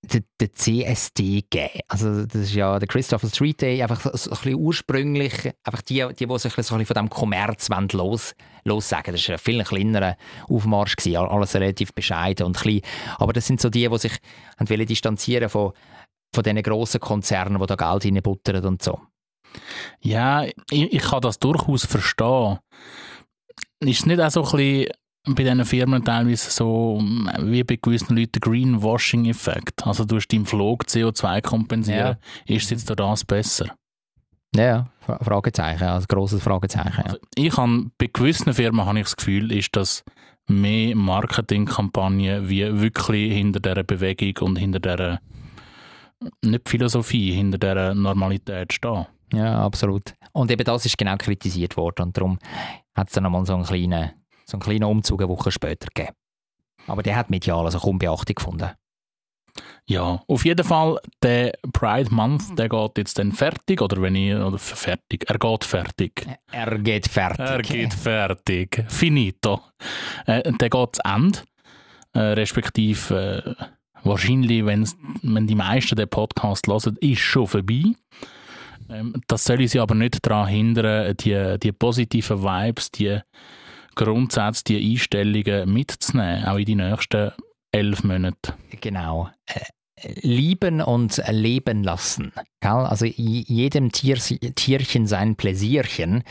den, den CSD gegeben. Also das ist ja der Christopher Street Day, einfach so, so ein bisschen ursprünglich, einfach die, die, die sich so ein bisschen von diesem Kommerz wollen los, lossagen Das war ein viel kleinerer Aufmarsch, gewesen, alles relativ bescheiden und klein. Aber das sind so die, die sich wollen distanzieren von, von diesen grossen Konzernen, die da Geld reinbuttern und so. Ja, ich, ich kann das durchaus verstehen. Ist es nicht auch so ein bisschen bei diesen Firmen teilweise so mm, wie bei gewissen Leuten Greenwashing-Effekt? Also du hast deinem Flug CO2 kompensieren. Ist es jetzt durch das besser? Ja, ja, Fra- Fragezeichen, also grosses Fragezeichen. Ja. Also ich habe, bei gewissen Firmen habe ich das Gefühl, ist das mehr Marketingkampagne wie wirklich hinter dieser Bewegung und hinter dieser nicht Philosophie, hinter dieser Normalität stehen. ja, absolut. Und eben das ist genau kritisiert worden und darum hat es dann nochmal so einen kleinen, so einen kleinen Umzug eine Woche später gegeben. Aber der hat medial also kaum Beachtung gefunden. Ja, auf jeden Fall, der Pride Month, der geht jetzt dann fertig, oder wenn ich, oder fertig, er geht fertig. Er geht fertig. Er geht fertig. Finito. Äh, der geht zu Ende. Äh, respektive, äh, wahrscheinlich, wenn's, wenn die meisten den Podcast hören, ist schon vorbei. Ähm, das soll uns aber nicht daran hindern, die, die positiven Vibes, die Grundsätze, die Einstellungen mitzunehmen, auch in die nächsten elf Monate. Genau. Äh, Lieben und leben lassen. Also jedem Tier, Tierchen sein Pläsierchen,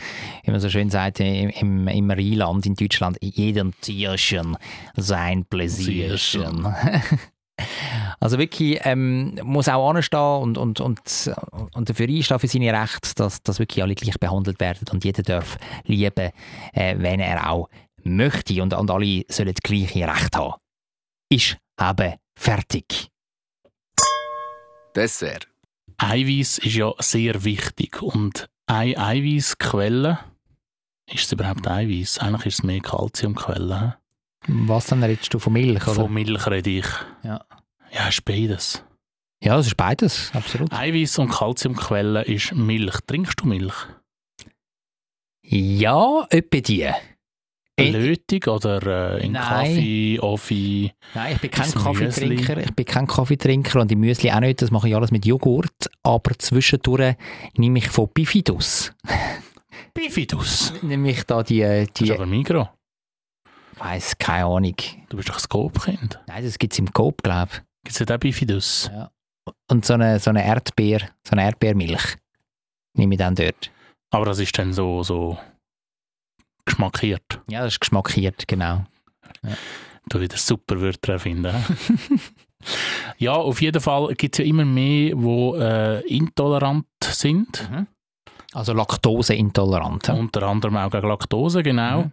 wie man so schön sagt im, im, im Rheinland in Deutschland, jedem Tierchen sein Pläsierchen. Also wirklich ähm, muss auch anstehen und, und, und, und dafür einstehen für seine Rechte, dass, dass wirklich alle gleich behandelt werden und jeder darf lieben, äh, wenn er auch möchte und, und alle sollen das gleiche Recht haben. Ist eben fertig. Dessert. Eiweiß ist ja sehr wichtig und eine Eiweißquelle, ist es überhaupt Eiweiß? Eigentlich ist es mehr Calciumquelle. hä? Was dann redest du von Milch, oder? Von Milch rede ich. Ja. Ja, ist beides. Ja, das ist beides, absolut. Eiweiß und Kalziumquelle ist Milch. Trinkst du Milch? Ja, etwa die. Ich- Lötig oder äh, in Nein. Kaffee, Offi? Nein, ich bin kein Kaffeetrinker. Ich bin kein Kaffeetrinker und im Müsli auch nicht. Das mache ich alles mit Joghurt. Aber zwischendurch nehme ich von Bifidus. Bifidus. Nehme ich da die, Das ist die aber Migro. weiss, keine Ahnung. Du bist doch ein Scope-Kind. Nein, das gibt es im Coop, glaube ich. Gibt es ja auch Bifidus? Und so eine, so eine Erdbeer, so eine Erdbeermilch nehme ich dann dort. Aber das ist dann so, so geschmackiert. Ja, das ist geschmackiert, genau. Du wieder super Wörter erfinden. ja, auf jeden Fall gibt es ja immer mehr, die äh, intolerant sind. Also laktoseintolerant. ja. Unter anderem auch gegen Laktose, genau. Mhm.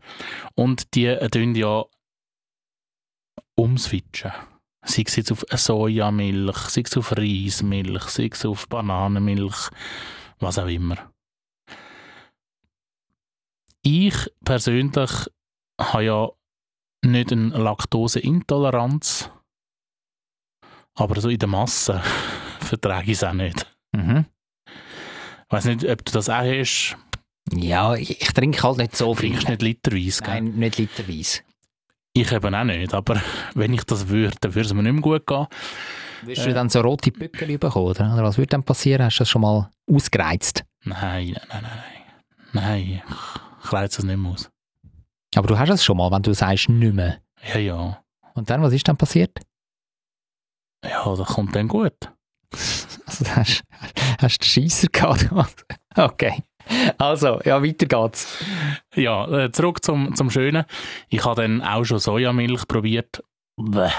Und die äh, tun ja umswitchen. Sei es jetzt auf Sojamilch, sei es auf Reismilch, sei es auf Bananenmilch, was auch immer. Ich persönlich habe ja nicht eine Laktoseintoleranz, aber so in der Masse vertrage ich es auch nicht. Mhm. Ich weiß nicht, ob du das auch hast. Ja, ich, ich trinke halt nicht so viel. Trinkst nicht literweise, gell? Nein, nicht literweise. Ich eben auch nicht, aber wenn ich das würde, dann würde es mir nicht mehr gut gehen. Wirst Äh. du dann so rote Pückel bekommen, oder? Oder was würde dann passieren? Hast du das schon mal ausgereizt? Nein, nein, nein, nein. Nein, ich reize es nicht mehr aus. Aber du hast es schon mal, wenn du sagst, nicht mehr. Ja, ja. Und dann, was ist dann passiert? Ja, das kommt dann gut. Also, hast, hast du Scheisser gehabt? okay. Also, ja, weiter geht's. Ja, äh, zurück zum, zum Schönen. Ich habe dann auch schon Sojamilch probiert. Bäh.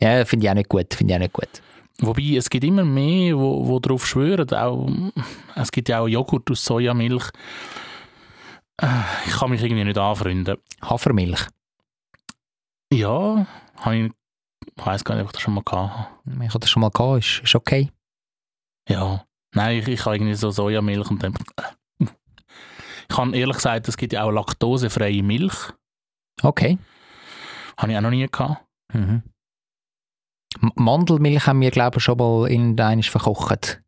Ja, finde ich auch nicht gut. Finde ich auch nicht gut. Wobei, es gibt immer mehr, wo, wo darauf schwören. Auch, es gibt ja auch Joghurt aus Sojamilch. Äh, Ich kann mich irgendwie nicht anfreunden. Hafermilch. Ja, habe ich, ich weiß gar nicht, ob ich das schon mal gehabt habe. Ich habe das schon mal gehabt, ist, ist okay. Ja. Nein, ich, ich habe irgendwie so Sojamilch und dann. Ich habe ehrlich gesagt, es gibt ja auch laktosefreie Milch. Okay. Habe ich auch noch nie gehabt. Mhm. Mandelmilch haben wir, glaube ich, schon mal irgendeines verkocht.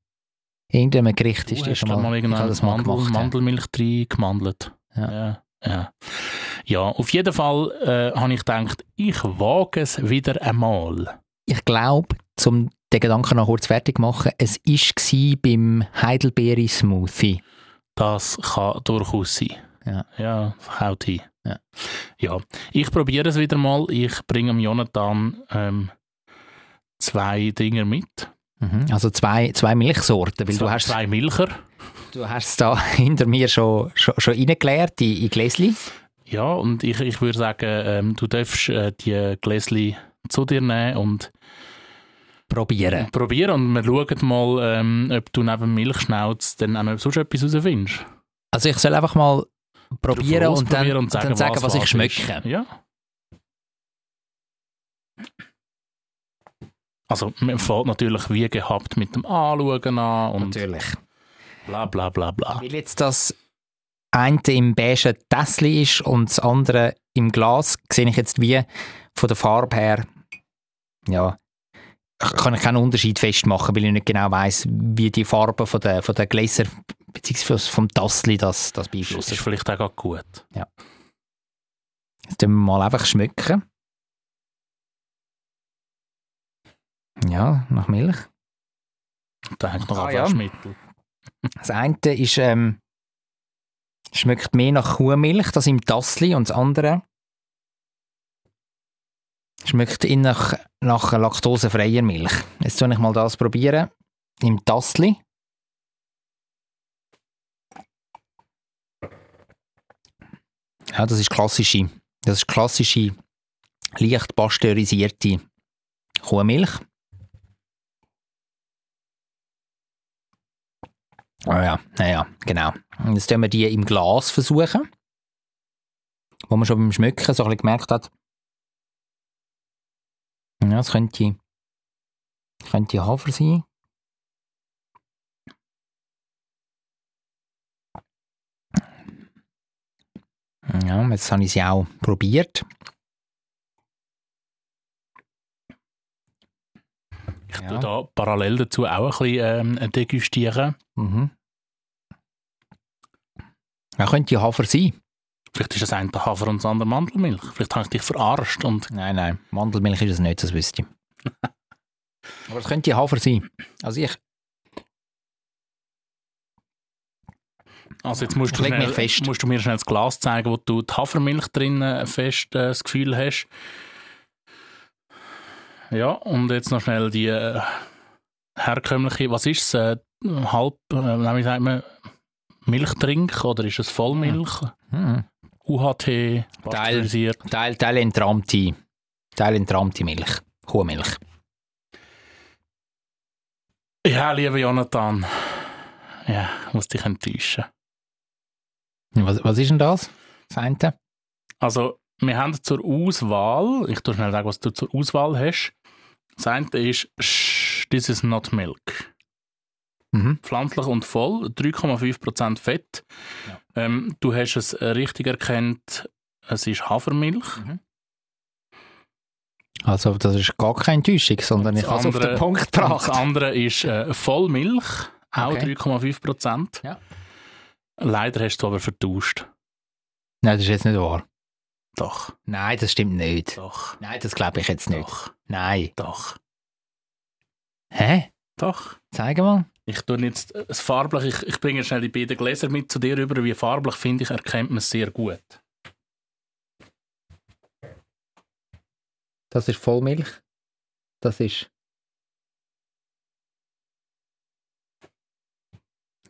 Irgendeinem Gericht ist hast schon mal, mal irgendwann das mal Mandel, gemacht. ja. Mandelmilch drin gemandelt. Ja. Ja. ja. Ja, auf jeden Fall äh, habe ich gedacht, ich wage es wieder einmal. Ich glaube, um den Gedanken noch kurz fertig machen, es war beim Heidelbeere-Smoothie. Das kann durchaus sein. Ja. Ja, haut hin. Ja. ja. Ich probiere es wieder mal. Ich bringe Jonathan ähm, zwei Dinger mit. Mhm. Also zwei, zwei Milchsorten, weil zwei, du hast, zwei Milcher. du hast es da hinter mir schon, schon, schon reingeleert in, in Gläschen. Ja, und ich, ich würde sagen, ähm, du darfst äh, die Gläschen zu dir nehmen und Probieren. probieren. Und wir schauen mal, ähm, ob du neben Milchschnauz dann auch noch sonst etwas herausfindest. Also ich soll einfach mal probieren und dann, und dann sagen, was, ich schmecke. Ja. Also, man fängt natürlich wie gehabt mit dem Anschauen an und Natürlich. bla bla bla bla. Weil jetzt das eine im beigen Tässchen ist und das andere im Glas, sehe ich jetzt wie von der Farbe her, ja, kann ich keinen Unterschied festmachen, weil ich nicht genau weiß, wie die Farbe von der, von der Gläser bzw. vom Tassli das, das Das beeinflusst. ist vielleicht auch gut. Jetzt tun wir mal einfach schmecken. Ja, nach Milch. Da hängt noch Ah, ein ja. Waschmittel. Das eine ist, ähm, schmeckt mehr nach Kuhmilch, das im Tassli, und das andere schmeckt in nach, nach laktosefreier Milch. Jetzt tue ich mal das probieren. Im Tassli. Ja, das ist klassische, das ist klassische, leicht pasteurisierte Kuhmilch. Ah ja, naja, genau. Jetzt tun wir die im Glas versuchen. Wo man schon beim Schmücken so ein bisschen gemerkt hat, ja, das könnte, könnte Hafer sein. Ja, jetzt habe ich sie auch probiert. Ich ja. da parallel dazu auch ein bisschen ähm, degustieren. Mhm. Ja, könnte Hafer sein. Vielleicht ist das eine Hafer und das andere Mandelmilch. Vielleicht habe ich dich verarscht und Nein, nein, Mandelmilch ist es nicht, das wüsste ich. Aber es könnte Hafer sein. Also ich, Also jetzt musst du, schnell, musst du mir schnell das Glas zeigen, wo du die Hafermilch drin äh, fest äh, das Gefühl hast. Ja, und jetzt noch schnell die äh, herkömmliche, was ist es? Äh, halb, äh, wie sagt man, Milchtrink oder ist es Vollmilch? hm, UHT, pasteurisiert. Teil, Teil entrahmte, Teil entrahmte Milch, Kuhmilch. Ja, lieber Jonathan. Ja, ich muss dich enttäuschen. Was, was ist denn das? Das eine? Also, wir haben zur Auswahl, ich tue schnell sagen, was du zur Auswahl hast. Das eine ist, this is not milk. Mhm. Pflanzlich und voll, 3,5% Fett. Ja. Ähm, du hast es äh, richtig erkannt, es ist Hafermilch. Mhm. Also das ist gar keine Enttäuschung, sondern ich habe es auf andere- den Punkt Und das gebracht. andere ist äh, Vollmilch, auch Okay. 3,5%. Ja. Leider hast du aber vertauscht. Nein, das ist jetzt nicht wahr. Doch, Nein, das stimmt nicht. doch, Nein, das glaube ich jetzt nicht. doch, Nein. doch, Hä? doch. Zeig mal. Ich tue jetzt äh, das farblich, ich, ich bringe schnell die beiden Gläser mit zu dir rüber, wie farblich finde ich, erkennt man es sehr gut. Das ist Vollmilch. Das ist.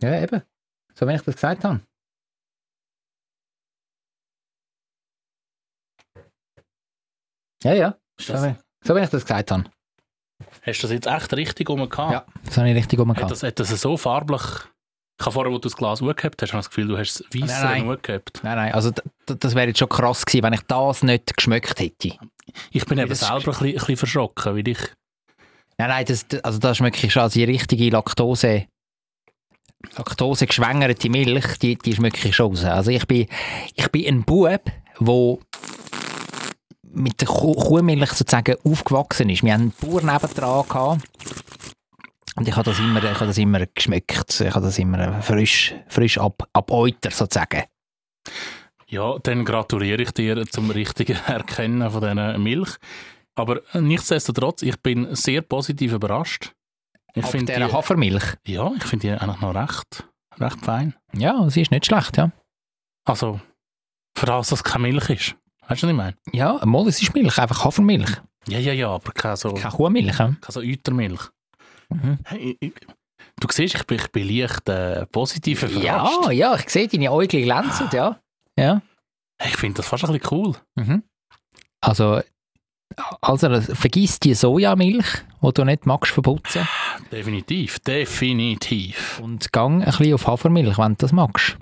Ja, eben. So wie ich das gesagt habe. Ja, ja. So wie ich das gesagt habe. Hast du das jetzt echt richtig umgehauen? Ja, das habe ich richtig Hat umgehauen. das, hat das so farblich... Ich habe vorher, wo du das Glas hochgehabt hast, habe ich das Gefühl, du hast es Nein, weisser nein. Nein, nein, also das wäre jetzt schon krass gewesen, wenn ich das nicht geschmeckt hätte. Ich bin eben das selber ein bisschen, verschrocken, weil ich... Nein, nein, das, das- also da schmecke ich schon als die richtige Laktose, Laktose geschwängerte Milch, die, die schmecke ich schon raus. Also ich bin, ich bin ein Bub, der mit der Kuh Kuhmilch sozusagen aufgewachsen ist. Wir haben einen Bauer nebendran gehabt. Und ich habe das immer, ich habe das immer geschmeckt. Ich habe das immer frisch, frisch ab, ab Euter sozusagen. Ja, dann gratuliere ich dir zum richtigen Erkennen von dieser Milch. Aber nichtsdestotrotz, ich bin sehr positiv überrascht. Ich Ab dieser die, Hafermilch. ja, ich finde die eigentlich noch recht, recht fein. Ja, sie ist nicht schlecht, ja. Also, für das, dass es keine Milch ist. Weißt du, was ich meine? Ja, mal, es ist Milch, einfach Hafermilch. Ja, ja, ja, aber keine so, Keine Kuhmilch. Keine so Eutermilch. Mhm. Hey, ich, du siehst, ich bin, ich bin leicht äh, positiv überrascht. Ja, ja, ich sehe deine Äugel glänzen, ja. ja. Hey, Ich finde das fast ein bisschen cool. Mhm. Also, also vergiss die Sojamilch, die du nicht magst verputzen Definitiv, definitiv. und gang ein bisschen auf Hafermilch, wenn du das magst.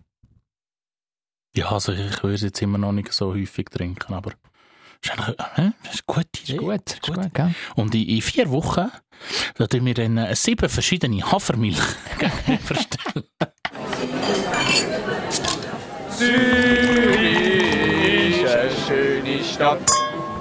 Ja, also ich würde es jetzt immer noch nicht so häufig trinken, aber ist eigentlich, das ist gut. Das Ist ist gut, ist gut, gell? Und in, in vier Wochen werden wir dann äh, sieben verschiedene Hafermilch verstellen. Zürich ist eine schöne Stadt.